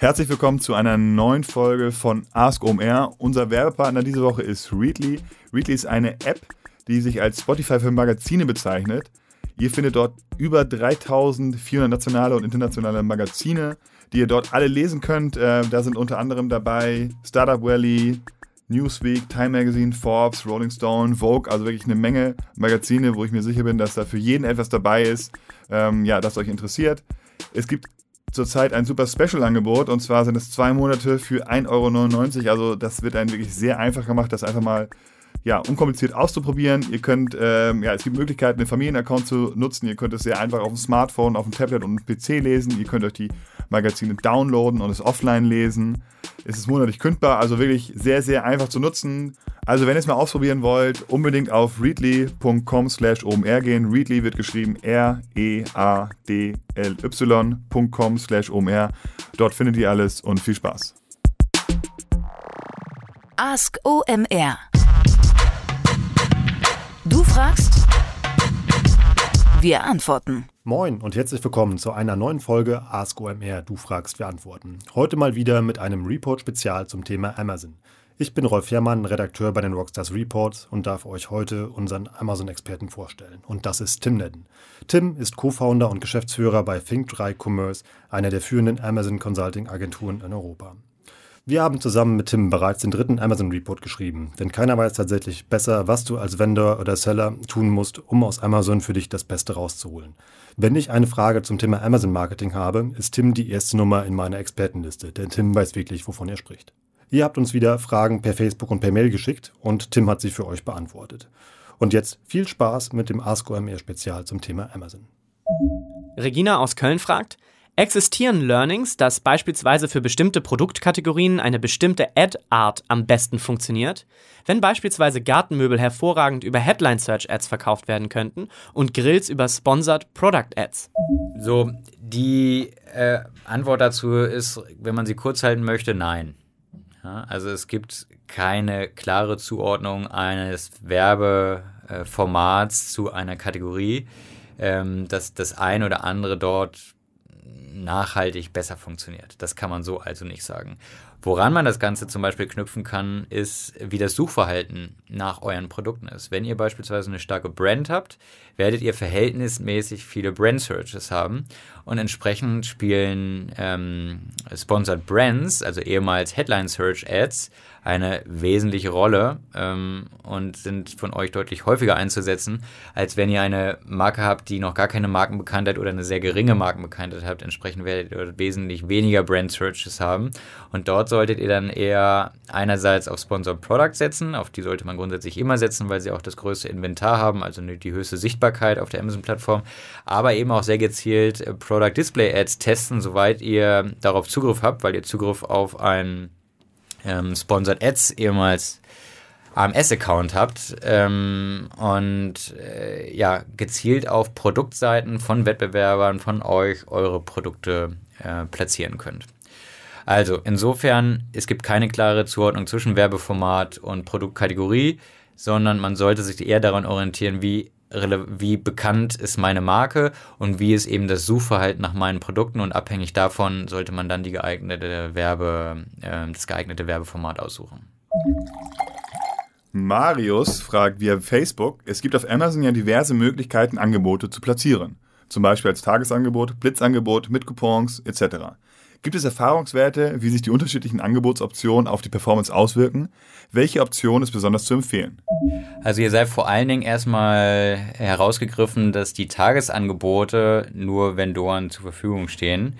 Herzlich willkommen zu einer neuen Folge von Ask OMR. Unser Werbepartner diese Woche ist Readly. Readly ist eine App, die sich als Spotify für Magazine bezeichnet. Ihr findet dort über 3400 nationale und internationale Magazine, die ihr dort alle lesen könnt. Äh, da sind unter anderem dabei Startup Valley, Newsweek, Time Magazine, Forbes, Rolling Stone, Vogue, also wirklich eine Menge Magazine, wo ich mir sicher bin, dass da für jeden etwas dabei ist, ähm, ja, das euch interessiert. Es gibt zurzeit ein super Special-Angebot und zwar sind es zwei Monate für 1,99 Euro. Also das wird einem wirklich sehr einfach gemacht, das einfach mal ja, unkompliziert auszuprobieren. Ihr könnt, ähm, ja, es gibt Möglichkeiten, den Familienaccount zu nutzen. Ihr könnt es sehr einfach auf dem Smartphone, auf dem Tablet und dem PC lesen. Ihr könnt euch die Magazine downloaden und es offline lesen. Es ist monatlich kündbar, also wirklich sehr, sehr einfach zu nutzen. Also wenn ihr es mal ausprobieren wollt, unbedingt auf readly.com slash omr gehen. Readly wird geschrieben R-E-A-D-L-Y.com slash omr. Dort findet ihr alles und viel Spaß. Ask OMR. Du fragst, wir antworten. Moin und herzlich willkommen zu einer neuen Folge Ask OMR. Du fragst, wir antworten. Heute mal wieder mit einem Report-Spezial zum Thema Amazon. Ich bin Rolf Herrmann, Redakteur bei den Rockstars Reports und darf euch heute unseren Amazon-Experten vorstellen. Und das ist Tim Nedden. Tim ist Co-Founder und Geschäftsführer bei Think3 Commerce, einer der führenden Amazon Consulting-Agenturen in Europa. Wir haben zusammen mit Tim bereits den dritten Amazon Report geschrieben, denn keiner weiß tatsächlich besser, was du als Vendor oder Seller tun musst, um aus Amazon für dich das Beste rauszuholen. Wenn ich eine Frage zum Thema Amazon Marketing habe, ist Tim die erste Nummer in meiner Expertenliste, denn Tim weiß wirklich, wovon er spricht. Ihr habt uns wieder Fragen per Facebook und per Mail geschickt und Tim hat sie für euch beantwortet. Und jetzt viel Spaß mit dem Ask OMR Spezial zum Thema Amazon. Regina aus Köln fragt, Existieren Learnings, dass beispielsweise für bestimmte Produktkategorien eine bestimmte Ad-Art am besten funktioniert? Wenn beispielsweise Gartenmöbel hervorragend über Headline Search Ads verkauft werden könnten und Grills über Sponsored Product Ads? So, die äh, Antwort dazu ist, wenn man sie kurz halten möchte, nein. Ja, also es gibt keine klare Zuordnung eines Werbeformats zu einer Kategorie, ähm, dass das ein oder andere dort nachhaltig besser funktioniert. Das kann man so also nicht sagen. Woran man das Ganze zum Beispiel knüpfen kann, ist, wie das Suchverhalten nach euren Produkten ist. Wenn ihr beispielsweise eine starke Brand habt, werdet ihr verhältnismäßig viele Brand Searches haben und entsprechend spielen ähm, Sponsored Brands, also ehemals Headline Search Ads, eine wesentliche Rolle ähm, und sind von euch deutlich häufiger einzusetzen, als wenn ihr eine Marke habt, die noch gar keine Markenbekanntheit oder eine sehr geringe Markenbekanntheit habt. Entsprechend werdet ihr wesentlich weniger Brand Searches haben. Und dort solltet ihr dann eher einerseits auf Sponsored Product setzen, auf die sollte man grundsätzlich immer setzen, weil sie auch das größte Inventar haben, also die höchste Sichtbarkeit auf der Amazon-Plattform, aber eben auch sehr gezielt äh, Product Display Ads testen, soweit ihr darauf Zugriff habt, weil ihr Zugriff auf ein ähm, Sponsored Ads ehemals AMS-Account habt ähm, und äh, ja, gezielt auf Produktseiten von Wettbewerbern von euch eure Produkte äh, platzieren könnt. Also insofern, es gibt keine klare Zuordnung zwischen Werbeformat und Produktkategorie, sondern man sollte sich eher daran orientieren, wie wie bekannt ist meine Marke und wie ist eben das Suchverhalten nach meinen Produkten und abhängig davon sollte man dann die geeignete Werbe, äh, das geeignete Werbeformat aussuchen. Marius fragt via Facebook, es gibt auf Amazon ja diverse Möglichkeiten, Angebote zu platzieren. Zum Beispiel als Tagesangebot, Blitzangebot, mit Coupons etc. Gibt es Erfahrungswerte, wie sich die unterschiedlichen Angebotsoptionen auf die Performance auswirken? Welche Option ist besonders zu empfehlen? Also ihr seid vor allen Dingen erstmal herausgegriffen, dass die Tagesangebote nur Vendoren zur Verfügung stehen.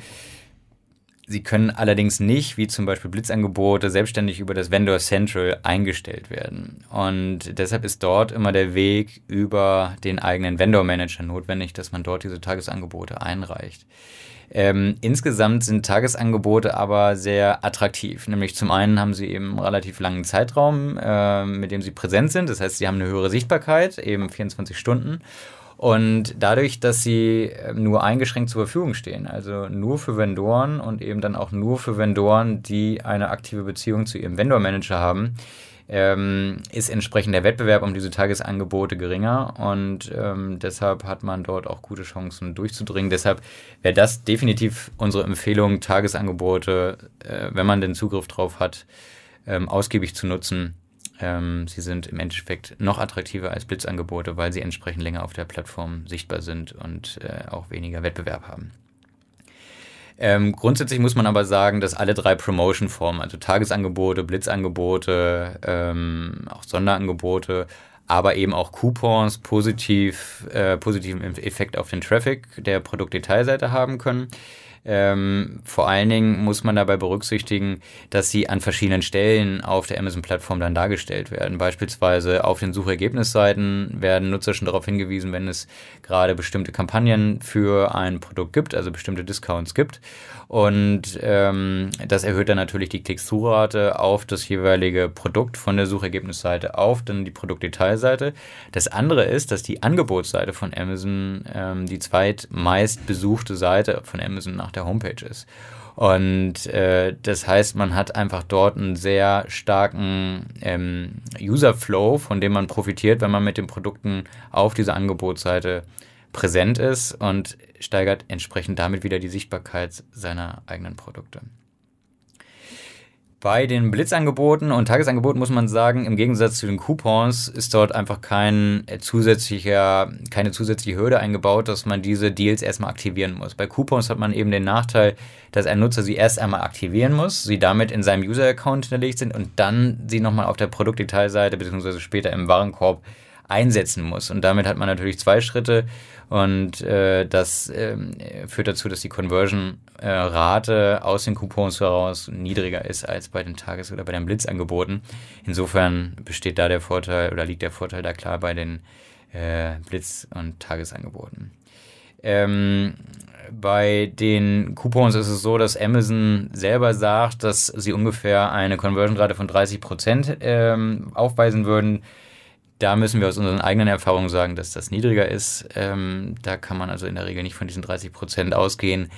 Sie können allerdings nicht, wie zum Beispiel Blitzangebote, selbstständig über das Vendor Central eingestellt werden. Und deshalb ist dort immer der Weg über den eigenen Vendor Manager notwendig, dass man dort diese Tagesangebote einreicht. Ähm, insgesamt sind Tagesangebote aber sehr attraktiv. Nämlich zum einen haben sie eben einen relativ langen Zeitraum, äh, mit dem sie präsent sind. Das heißt, sie haben eine höhere Sichtbarkeit, eben 24 Stunden. Und dadurch, dass sie ähm, nur eingeschränkt zur Verfügung stehen, also nur für Vendoren und eben dann auch nur für Vendoren, die eine aktive Beziehung zu ihrem Vendor-Manager haben, ähm, ist entsprechend der Wettbewerb um diese Tagesangebote geringer und ähm, deshalb hat man dort auch gute Chancen durchzudringen. Deshalb wäre das definitiv unsere Empfehlung, Tagesangebote, äh, wenn man den Zugriff drauf hat, ähm, ausgiebig zu nutzen. Ähm, sie sind im Endeffekt noch attraktiver als Blitzangebote, weil sie entsprechend länger auf der Plattform sichtbar sind und äh, auch weniger Wettbewerb haben. Ähm, grundsätzlich muss man aber sagen, dass alle drei Promotion-Formen, also Tagesangebote, Blitzangebote, ähm, auch Sonderangebote, aber eben auch Coupons positiv, äh, positiven Effekt auf den Traffic der Produktdetailseite haben können. Ähm, vor allen Dingen muss man dabei berücksichtigen, dass sie an verschiedenen Stellen auf der Amazon-Plattform dann dargestellt werden. Beispielsweise auf den Suchergebnisseiten werden Nutzer schon darauf hingewiesen, wenn es gerade bestimmte Kampagnen für ein Produkt gibt, also bestimmte Discounts gibt. Und ähm, das erhöht dann natürlich die Klick-Through-Rate auf das jeweilige Produkt von der Suchergebnisseite auf dann die Produktdetailseite. Das andere ist, dass die Angebotsseite von Amazon ähm, die zweitmeist besuchte Seite von Amazon nach der Homepage ist. Und äh, das heißt, man hat einfach dort einen sehr starken ähm, User-Flow, von dem man profitiert, wenn man mit den Produkten auf dieser Angebotsseite präsent ist und steigert entsprechend damit wieder die Sichtbarkeit seiner eigenen Produkte. Bei den Blitzangeboten und Tagesangeboten muss man sagen, im Gegensatz zu den Coupons ist dort einfach kein zusätzlicher, keine zusätzliche Hürde eingebaut, dass man diese Deals erstmal aktivieren muss. Bei Coupons hat man eben den Nachteil, dass ein Nutzer sie erst einmal aktivieren muss, sie damit in seinem User-Account hinterlegt sind und dann sie nochmal auf der Produktdetailseite bzw. später im Warenkorb einsetzen muss. Und damit hat man natürlich zwei Schritte und äh, das äh, führt dazu, dass die Conversion-Rate aus den Coupons heraus niedriger ist als bei den Tages- oder bei den Blitzangeboten. Insofern besteht da der Vorteil oder liegt der Vorteil da klar bei den äh, Blitz- und Tagesangeboten. Ähm, bei den Coupons ist es so, dass Amazon selber sagt, dass sie ungefähr eine Conversion-Rate von 30 Prozent ähm, aufweisen würden da müssen wir aus unseren eigenen Erfahrungen sagen, dass das niedriger ist. Ähm, da kann man also in der Regel nicht von diesen 30 Prozent ausgehen.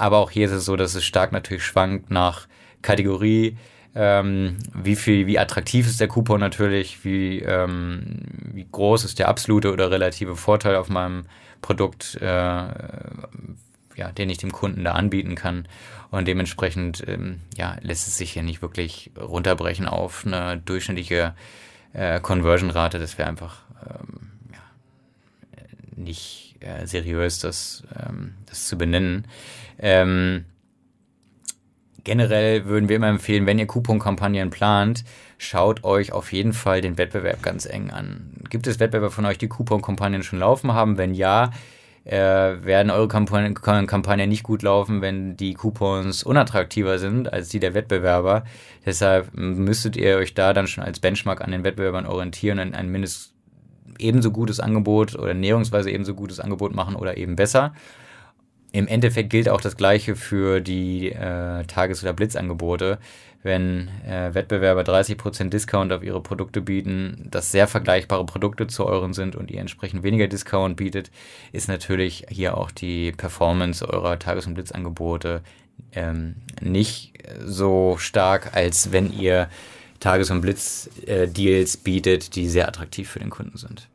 Aber auch hier ist es so, dass es stark natürlich schwankt nach Kategorie. Ähm, wie viel, wie attraktiv ist der Coupon natürlich, wie, ähm, wie groß ist der absolute oder relative Vorteil auf meinem Produkt, äh, ja, den ich dem Kunden da anbieten kann. Und dementsprechend ähm, ja, lässt es sich hier nicht wirklich runterbrechen auf eine durchschnittliche äh, Conversion-Rate, das wäre einfach ähm, nicht äh, seriös, das, ähm, das zu benennen. Ähm, generell würden wir immer empfehlen, wenn ihr Coupon-Kampagnen plant, schaut euch auf jeden Fall den Wettbewerb ganz eng an. Gibt es Wettbewerber von euch, die Coupon-Kampagnen schon laufen haben? Wenn ja, äh, werden eure Kampagnen, Kampagnen nicht gut laufen, wenn die Coupons unattraktiver sind als die der Wettbewerber. Deshalb müsstet ihr euch da dann schon als Benchmark an den Wettbewerbern orientieren und ein mindestens ebenso gutes Angebot oder näherungsweise ebenso gutes Angebot machen oder eben besser. Im Endeffekt gilt auch das Gleiche für die äh, Tages- oder Blitzangebote wenn äh, Wettbewerber 30% Discount auf ihre Produkte bieten, das sehr vergleichbare Produkte zu euren sind und ihr entsprechend weniger Discount bietet, ist natürlich hier auch die Performance eurer Tages- und Blitzangebote ähm, nicht so stark, als wenn ihr Tages- und Blitz-Deals bietet, die sehr attraktiv für den Kunden sind.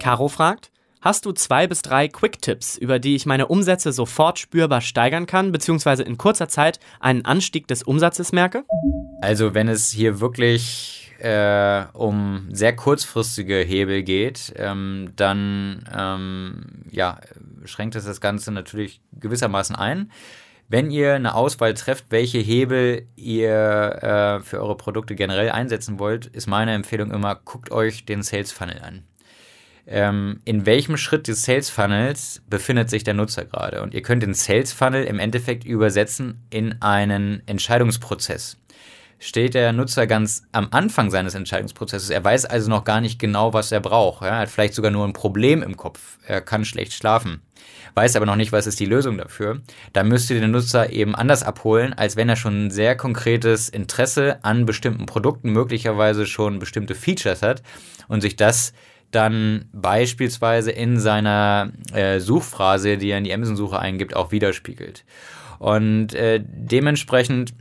Caro fragt, Hast du zwei bis drei Quick-Tipps, über die ich meine Umsätze sofort spürbar steigern kann, beziehungsweise in kurzer Zeit einen Anstieg des Umsatzes merke? Also wenn es hier wirklich äh, um sehr kurzfristige Hebel geht, ähm, dann ähm, ja, schränkt es das Ganze natürlich gewissermaßen ein. Wenn ihr eine Auswahl trefft, welche Hebel ihr äh, für eure Produkte generell einsetzen wollt, ist meine Empfehlung immer, guckt euch den Sales Funnel an ähm, in welchem Schritt des Sales Funnels befindet sich der Nutzer gerade. Und ihr könnt den Sales Funnel im Endeffekt übersetzen in einen Entscheidungsprozess. Steht der Nutzer ganz am Anfang seines Entscheidungsprozesses, er weiß also noch gar nicht genau, was er braucht. Er hat vielleicht sogar nur ein Problem im Kopf. Er kann schlecht schlafen, weiß aber noch nicht, was ist die Lösung dafür. Da müsst ihr den Nutzer eben anders abholen, als wenn er schon ein sehr konkretes Interesse an bestimmten Produkten, möglicherweise schon bestimmte Features hat und sich das dann beispielsweise in seiner äh, Suchphrase, die er in die Amazon-Suche eingibt, auch widerspiegelt. Und äh, dementsprechend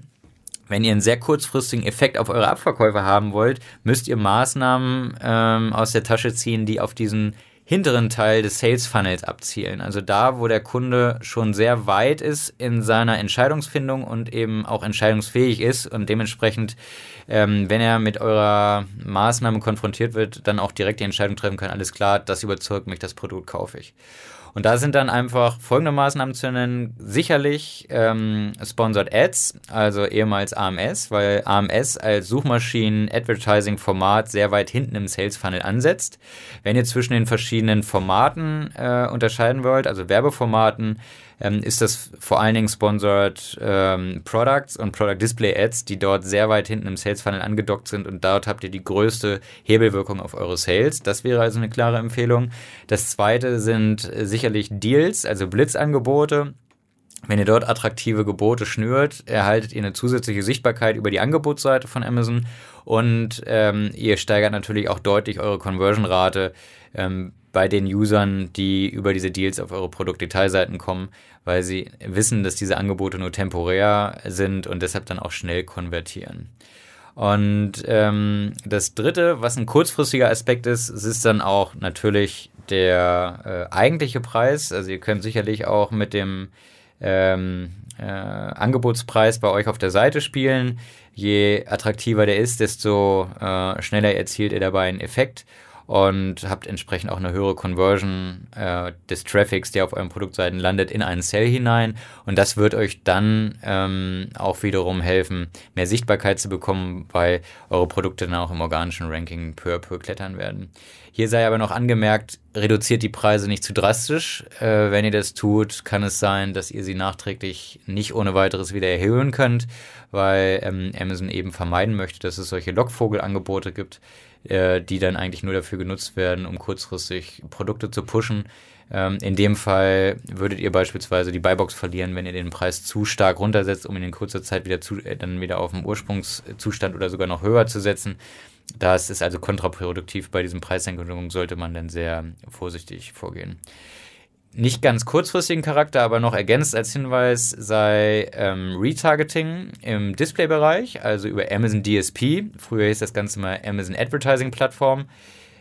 wenn ihr einen sehr kurzfristigen Effekt auf eure Abverkäufe haben wollt, müsst ihr Maßnahmen ähm, aus der Tasche ziehen, die auf diesen hinteren Teil des Sales Funnels abzielen. Also da, wo der Kunde schon sehr weit ist in seiner Entscheidungsfindung und eben auch entscheidungsfähig ist und dementsprechend, ähm, wenn er mit eurer Maßnahme konfrontiert wird, dann auch direkt die Entscheidung treffen kann, alles klar, das überzeugt mich, das Produkt kaufe ich. Und da sind dann einfach folgende Maßnahmen zu nennen. Sicherlich ähm, Sponsored Ads, also ehemals AMS, weil AMS als Suchmaschinen-Advertising-Format sehr weit hinten im Sales Funnel ansetzt. Wenn ihr zwischen den verschiedenen Formaten äh, unterscheiden wollt, also Werbeformaten, ähm, ist das vor allen Dingen Sponsored ähm, Products und Product Display Ads, die dort sehr weit hinten im Sales Funnel angedockt sind und dort habt ihr die größte Hebelwirkung auf eure Sales. Das wäre also eine klare Empfehlung. Das zweite sind äh, sicherlich Deals, also Blitzangebote. Wenn ihr dort attraktive Gebote schnürt, erhaltet ihr eine zusätzliche Sichtbarkeit über die Angebotsseite von Amazon und ähm, ihr steigert natürlich auch deutlich eure Conversion-Rate. Ähm, bei den Usern, die über diese Deals auf eure Produktdetailseiten kommen, weil sie wissen, dass diese Angebote nur temporär sind und deshalb dann auch schnell konvertieren. Und ähm, das Dritte, was ein kurzfristiger Aspekt ist, ist dann auch natürlich der äh, eigentliche Preis. Also ihr könnt sicherlich auch mit dem ähm, äh, Angebotspreis bei euch auf der Seite spielen. Je attraktiver der ist, desto äh, schneller erzielt ihr dabei einen Effekt und habt entsprechend auch eine höhere Conversion äh, des Traffics, der auf euren Produktseiten landet, in einen Sale hinein. Und das wird euch dann ähm, auch wiederum helfen, mehr Sichtbarkeit zu bekommen, weil eure Produkte dann auch im organischen Ranking peu à peu klettern werden. Hier sei aber noch angemerkt, reduziert die Preise nicht zu drastisch. Äh, wenn ihr das tut, kann es sein, dass ihr sie nachträglich nicht ohne weiteres wieder erhöhen könnt, weil ähm, Amazon eben vermeiden möchte, dass es solche Lockvogelangebote gibt äh, die dann eigentlich nur dafür genutzt werden, um kurzfristig Produkte zu pushen. Ähm, in dem Fall würdet ihr beispielsweise die Buybox verlieren, wenn ihr den Preis zu stark runtersetzt, um ihn in kurzer Zeit wieder zu, äh, dann wieder auf den Ursprungszustand oder sogar noch höher zu setzen. Das ist also kontraproduktiv. Bei diesen Preissenkungen sollte man dann sehr vorsichtig vorgehen nicht ganz kurzfristigen Charakter, aber noch ergänzt als Hinweis sei ähm, Retargeting im Displaybereich, also über Amazon DSP. Früher hieß das Ganze mal Amazon Advertising Plattform,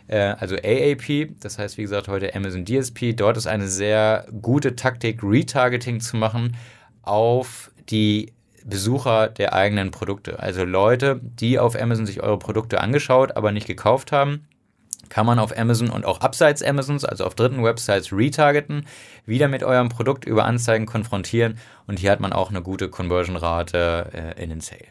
äh, also AAP. Das heißt, wie gesagt, heute Amazon DSP. Dort ist eine sehr gute Taktik, Retargeting zu machen auf die Besucher der eigenen Produkte. Also Leute, die auf Amazon sich eure Produkte angeschaut, aber nicht gekauft haben kann man auf Amazon und auch abseits Amazons, also auf dritten Websites, retargeten, wieder mit eurem Produkt über Anzeigen konfrontieren und hier hat man auch eine gute Conversion-Rate äh, in den Sale.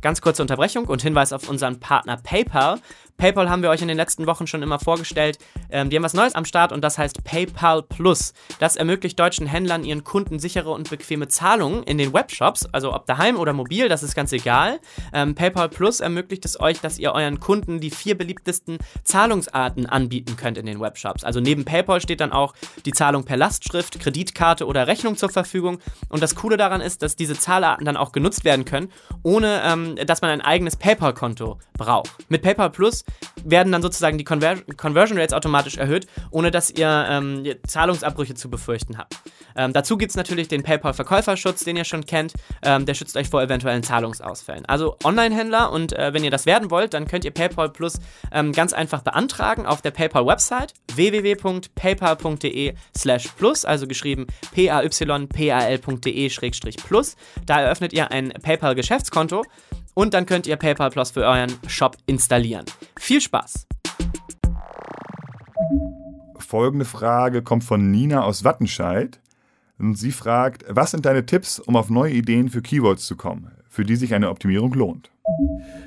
Ganz kurze Unterbrechung und Hinweis auf unseren Partner PayPal. PayPal haben wir euch in den letzten Wochen schon immer vorgestellt. Ähm, die haben was Neues am Start und das heißt PayPal Plus. Das ermöglicht deutschen Händlern ihren Kunden sichere und bequeme Zahlungen in den Webshops, also ob daheim oder mobil, das ist ganz egal. Ähm, PayPal Plus ermöglicht es euch, dass ihr euren Kunden die vier beliebtesten Zahlungsarten anbieten könnt in den Webshops. Also neben PayPal steht dann auch die Zahlung per Lastschrift, Kreditkarte oder Rechnung zur Verfügung. Und das Coole daran ist, dass diese Zahlarten dann auch genutzt werden können, ohne ähm, dass man ein eigenes PayPal-Konto braucht. Mit PayPal Plus werden dann sozusagen die Conver Conversion Rates automatisch erhöht, ohne dass ihr ähm, Zahlungsabbrüche zu befürchten habt. Ähm, dazu gibt es natürlich den PayPal-Verkäuferschutz, den ihr schon kennt. Ähm, der schützt euch vor eventuellen Zahlungsausfällen. Also Online-Händler und äh, wenn ihr das werden wollt, dann könnt ihr PayPal Plus ähm, ganz einfach beantragen auf der PayPal-Website www.paypal.de/slash plus, also geschrieben paypal.de-plus. Da eröffnet ihr ein PayPal-Geschäftskonto und dann könnt ihr PayPal Plus für euren Shop installieren. Viel Spaß! Folgende Frage kommt von Nina aus Wattenscheid. Und sie fragt, was sind deine Tipps, um auf neue Ideen für Keywords zu kommen, für die sich eine Optimierung lohnt?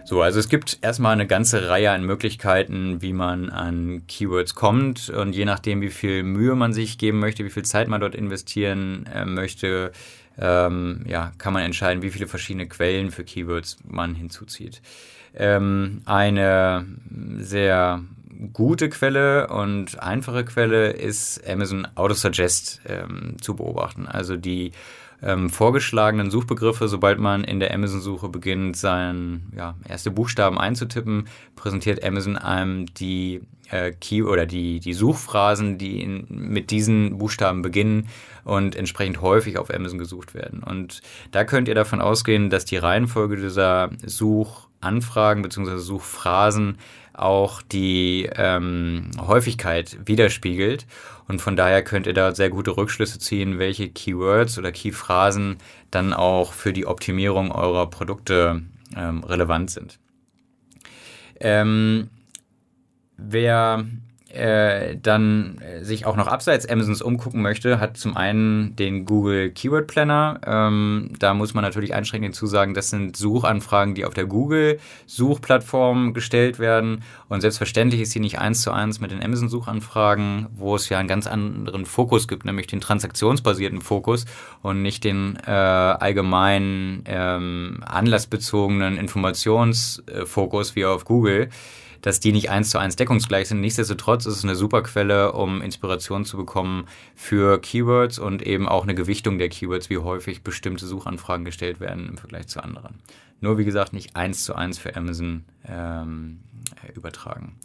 So, also es gibt erstmal eine ganze Reihe an Möglichkeiten, wie man an Keywords kommt. Und je nachdem, wie viel Mühe man sich geben möchte, wie viel Zeit man dort investieren äh, möchte, ähm, ja, kann man entscheiden, wie viele verschiedene Quellen für Keywords man hinzuzieht. Ähm, eine sehr gute Quelle und einfache Quelle ist Amazon Autosuggest ähm, zu beobachten. Also die ähm, vorgeschlagenen Suchbegriffe, sobald man in der Amazon-Suche beginnt, seinen ja, erste Buchstaben einzutippen, präsentiert Amazon einem die äh, Key oder die, die Suchphrasen, die in, mit diesen Buchstaben beginnen und entsprechend häufig auf Amazon gesucht werden. Und da könnt ihr davon ausgehen, dass die Reihenfolge dieser Suchanfragen bzw. Suchphrasen auch die ähm, Häufigkeit widerspiegelt. Und von daher könnt ihr da sehr gute Rückschlüsse ziehen, welche Keywords oder Keyphrasen dann auch für die Optimierung eurer Produkte ähm, relevant sind. Ähm, wer äh, dann äh, sich auch noch abseits Amazons umgucken möchte, hat zum einen den Google Keyword Planner. Ähm, da muss man natürlich einschränkend hinzusagen, das sind Suchanfragen, die auf der Google Suchplattform gestellt werden. Und selbstverständlich ist sie nicht eins zu eins mit den Amazon Suchanfragen, wo es ja einen ganz anderen Fokus gibt, nämlich den transaktionsbasierten Fokus und nicht den äh, allgemeinen ähm, anlassbezogenen Informationsfokus wie auf Google dass die nicht eins zu eins deckungsgleich sind. Nichtsdestotrotz ist es eine super Quelle, um Inspiration zu bekommen für Keywords und eben auch eine Gewichtung der Keywords, wie häufig bestimmte Suchanfragen gestellt werden im Vergleich zu anderen. Nur wie gesagt, nicht eins zu eins für Amazon ähm, übertragen.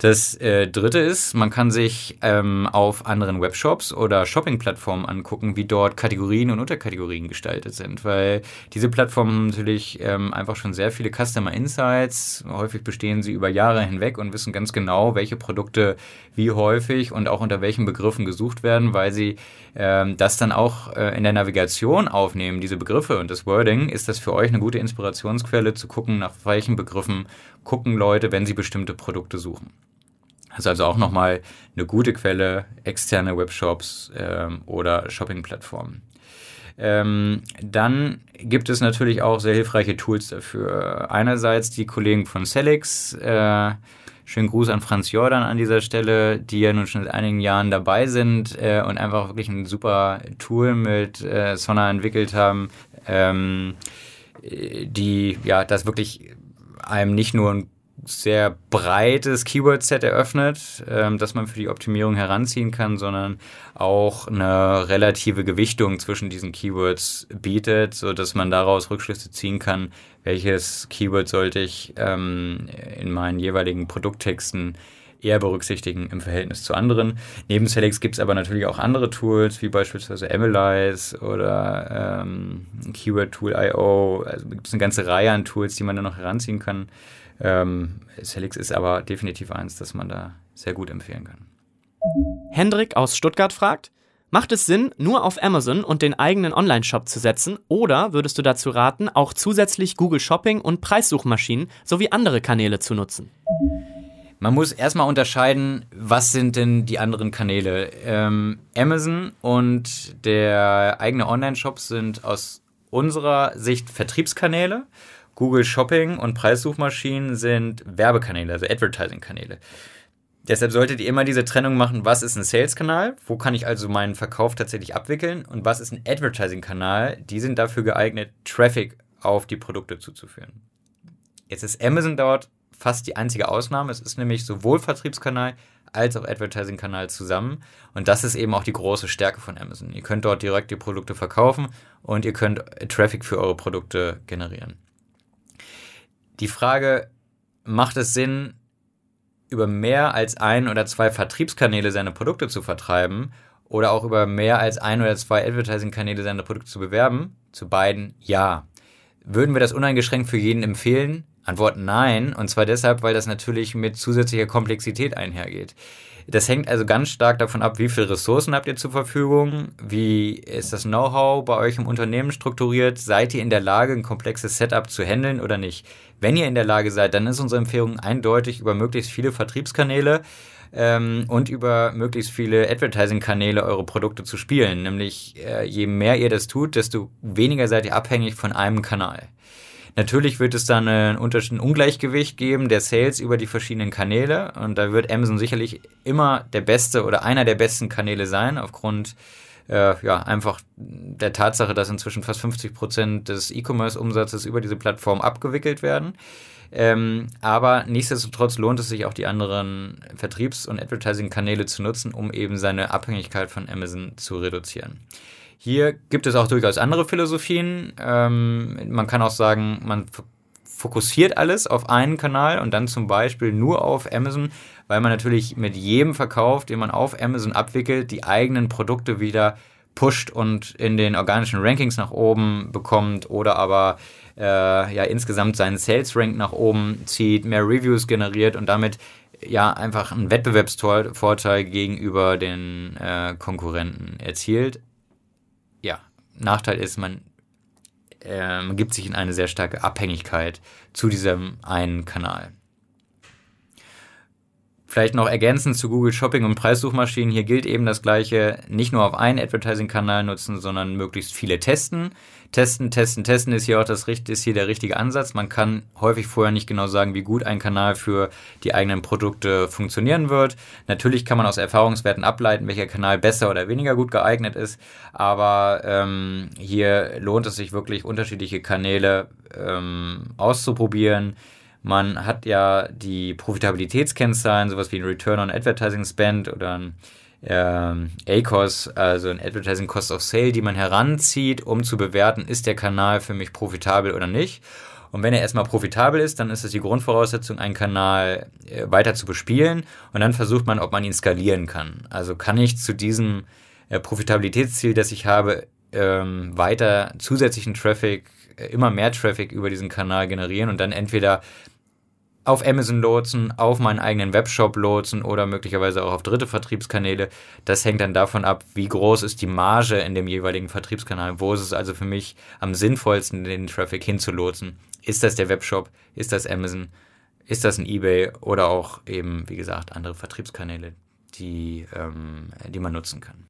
Das äh, dritte ist, man kann sich ähm, auf anderen Webshops oder Shopping-Plattformen angucken, wie dort Kategorien und Unterkategorien gestaltet sind, weil diese Plattformen natürlich ähm, einfach schon sehr viele Customer Insights. Häufig bestehen sie über Jahre hinweg und wissen ganz genau, welche Produkte wie häufig und auch unter welchen Begriffen gesucht werden, weil sie ähm, das dann auch äh, in der Navigation aufnehmen, diese Begriffe und das Wording, ist das für euch eine gute Inspirationsquelle zu gucken, nach welchen Begriffen gucken Leute, wenn sie bestimmte Produkte suchen. Das ist also auch nochmal eine gute Quelle, externe Webshops ähm, oder Shopping-Plattformen. Ähm, dann gibt es natürlich auch sehr hilfreiche Tools dafür. Einerseits die Kollegen von Celix. Äh, schönen Gruß an Franz Jordan an dieser Stelle, die ja nun schon seit einigen Jahren dabei sind äh, und einfach wirklich ein super Tool mit äh, Sona entwickelt haben, ähm, die ja das wirklich einem nicht nur ein sehr breites Keyword-Set eröffnet, ähm, das man für die Optimierung heranziehen kann, sondern auch eine relative Gewichtung zwischen diesen Keywords bietet, so dass man daraus Rückschlüsse ziehen kann, welches Keyword sollte ich ähm, in meinen jeweiligen Produkttexten eher berücksichtigen im Verhältnis zu anderen. Neben Select gibt es aber natürlich auch andere Tools, wie beispielsweise Analyze oder ähm, Keyword Tool IO. Also gibt es eine ganze Reihe an Tools, die man dann noch heranziehen kann. Ähm, Celix ist aber definitiv eins, das man da sehr gut empfehlen kann. Hendrik aus Stuttgart fragt, Macht es Sinn, nur auf Amazon und den eigenen Online-Shop zu setzen oder würdest du dazu raten, auch zusätzlich Google Shopping und Preissuchmaschinen sowie andere Kanäle zu nutzen? Man muss erstmal unterscheiden, was sind denn die anderen Kanäle. Ähm, Amazon und der eigene Online-Shop sind aus unserer Sicht Vertriebskanäle Google Shopping und Preissuchmaschinen sind Werbekanäle, also Advertising-Kanäle. Deshalb solltet ihr immer diese Trennung machen, was ist ein Sales-Kanal, wo kann ich also meinen Verkauf tatsächlich abwickeln und was ist ein Advertising-Kanal, die sind dafür geeignet, Traffic auf die Produkte zuzuführen. Jetzt ist Amazon dort fast die einzige Ausnahme. Es ist nämlich sowohl Vertriebskanal als auch Advertising-Kanal zusammen. Und das ist eben auch die große Stärke von Amazon. Ihr könnt dort direkt die Produkte verkaufen und ihr könnt Traffic für eure Produkte generieren. Die Frage, macht es Sinn, über mehr als ein oder zwei Vertriebskanäle seine Produkte zu vertreiben oder auch über mehr als ein oder zwei Advertising-Kanäle seine Produkte zu bewerben? Zu beiden ja. Würden wir das uneingeschränkt für jeden empfehlen? Antwort nein. Und zwar deshalb, weil das natürlich mit zusätzlicher Komplexität einhergeht. Das hängt also ganz stark davon ab, wie viele Ressourcen habt ihr zur Verfügung, wie ist das Know-how bei euch im Unternehmen strukturiert, seid ihr in der Lage, ein komplexes Setup zu handeln oder nicht. Wenn ihr in der Lage seid, dann ist unsere Empfehlung eindeutig über möglichst viele Vertriebskanäle ähm, und über möglichst viele Advertising-Kanäle eure Produkte zu spielen. Nämlich äh, je mehr ihr das tut, desto weniger seid ihr abhängig von einem Kanal. Natürlich wird es dann ein, ein Ungleichgewicht geben der Sales über die verschiedenen Kanäle und da wird Amazon sicherlich immer der beste oder einer der besten Kanäle sein, aufgrund äh, ja, einfach der Tatsache, dass inzwischen fast 50 Prozent des E-Commerce-Umsatzes über diese Plattform abgewickelt werden. Ähm, aber nichtsdestotrotz lohnt es sich auch, die anderen Vertriebs- und Advertising-Kanäle zu nutzen, um eben seine Abhängigkeit von Amazon zu reduzieren. Hier gibt es auch durchaus andere Philosophien. Ähm, man kann auch sagen, man fokussiert alles auf einen Kanal und dann zum Beispiel nur auf Amazon, weil man natürlich mit jedem Verkauf, den man auf Amazon abwickelt, die eigenen Produkte wieder pusht und in den organischen Rankings nach oben bekommt oder aber äh, ja insgesamt seinen Sales Rank nach oben zieht, mehr Reviews generiert und damit ja einfach einen Wettbewerbsvorteil gegenüber den äh, Konkurrenten erzielt. Ja, Nachteil ist, man ähm, gibt sich in eine sehr starke Abhängigkeit zu diesem einen Kanal. Vielleicht noch ergänzend zu Google Shopping und Preissuchmaschinen. Hier gilt eben das Gleiche. Nicht nur auf einen Advertising-Kanal nutzen, sondern möglichst viele testen. Testen, testen, testen ist hier auch das, ist hier der richtige Ansatz. Man kann häufig vorher nicht genau sagen, wie gut ein Kanal für die eigenen Produkte funktionieren wird. Natürlich kann man aus Erfahrungswerten ableiten, welcher Kanal besser oder weniger gut geeignet ist. Aber ähm, hier lohnt es sich wirklich, unterschiedliche Kanäle ähm, auszuprobieren man hat ja die Profitabilitätskennzahlen, sowas wie ein Return on Advertising Spend oder ein ähm, ACOS, also ein Advertising Cost of Sale, die man heranzieht, um zu bewerten, ist der Kanal für mich profitabel oder nicht. Und wenn er erstmal profitabel ist, dann ist es die Grundvoraussetzung, einen Kanal äh, weiter zu bespielen. Und dann versucht man, ob man ihn skalieren kann. Also kann ich zu diesem äh, Profitabilitätsziel, das ich habe, ähm, weiter zusätzlichen Traffic, äh, immer mehr Traffic über diesen Kanal generieren und dann entweder auf Amazon lotsen, auf meinen eigenen Webshop lotsen oder möglicherweise auch auf dritte Vertriebskanäle. Das hängt dann davon ab, wie groß ist die Marge in dem jeweiligen Vertriebskanal. Wo ist es also für mich am sinnvollsten, den Traffic hinzulotsen? Ist das der Webshop? Ist das Amazon? Ist das ein eBay? Oder auch eben, wie gesagt, andere Vertriebskanäle, die, ähm, die man nutzen kann.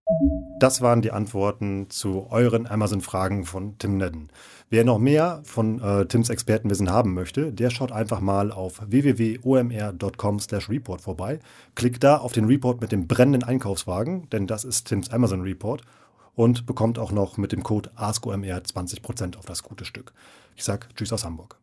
Das waren die Antworten zu euren Amazon-Fragen von Tim Nedden. Wer noch mehr von äh, Tims Expertenwissen haben möchte, der schaut einfach mal auf www.omr.com/report vorbei. Klickt da auf den Report mit dem brennenden Einkaufswagen, denn das ist Tims Amazon Report und bekommt auch noch mit dem Code AskOMR 20% auf das gute Stück. Ich sage Tschüss aus Hamburg.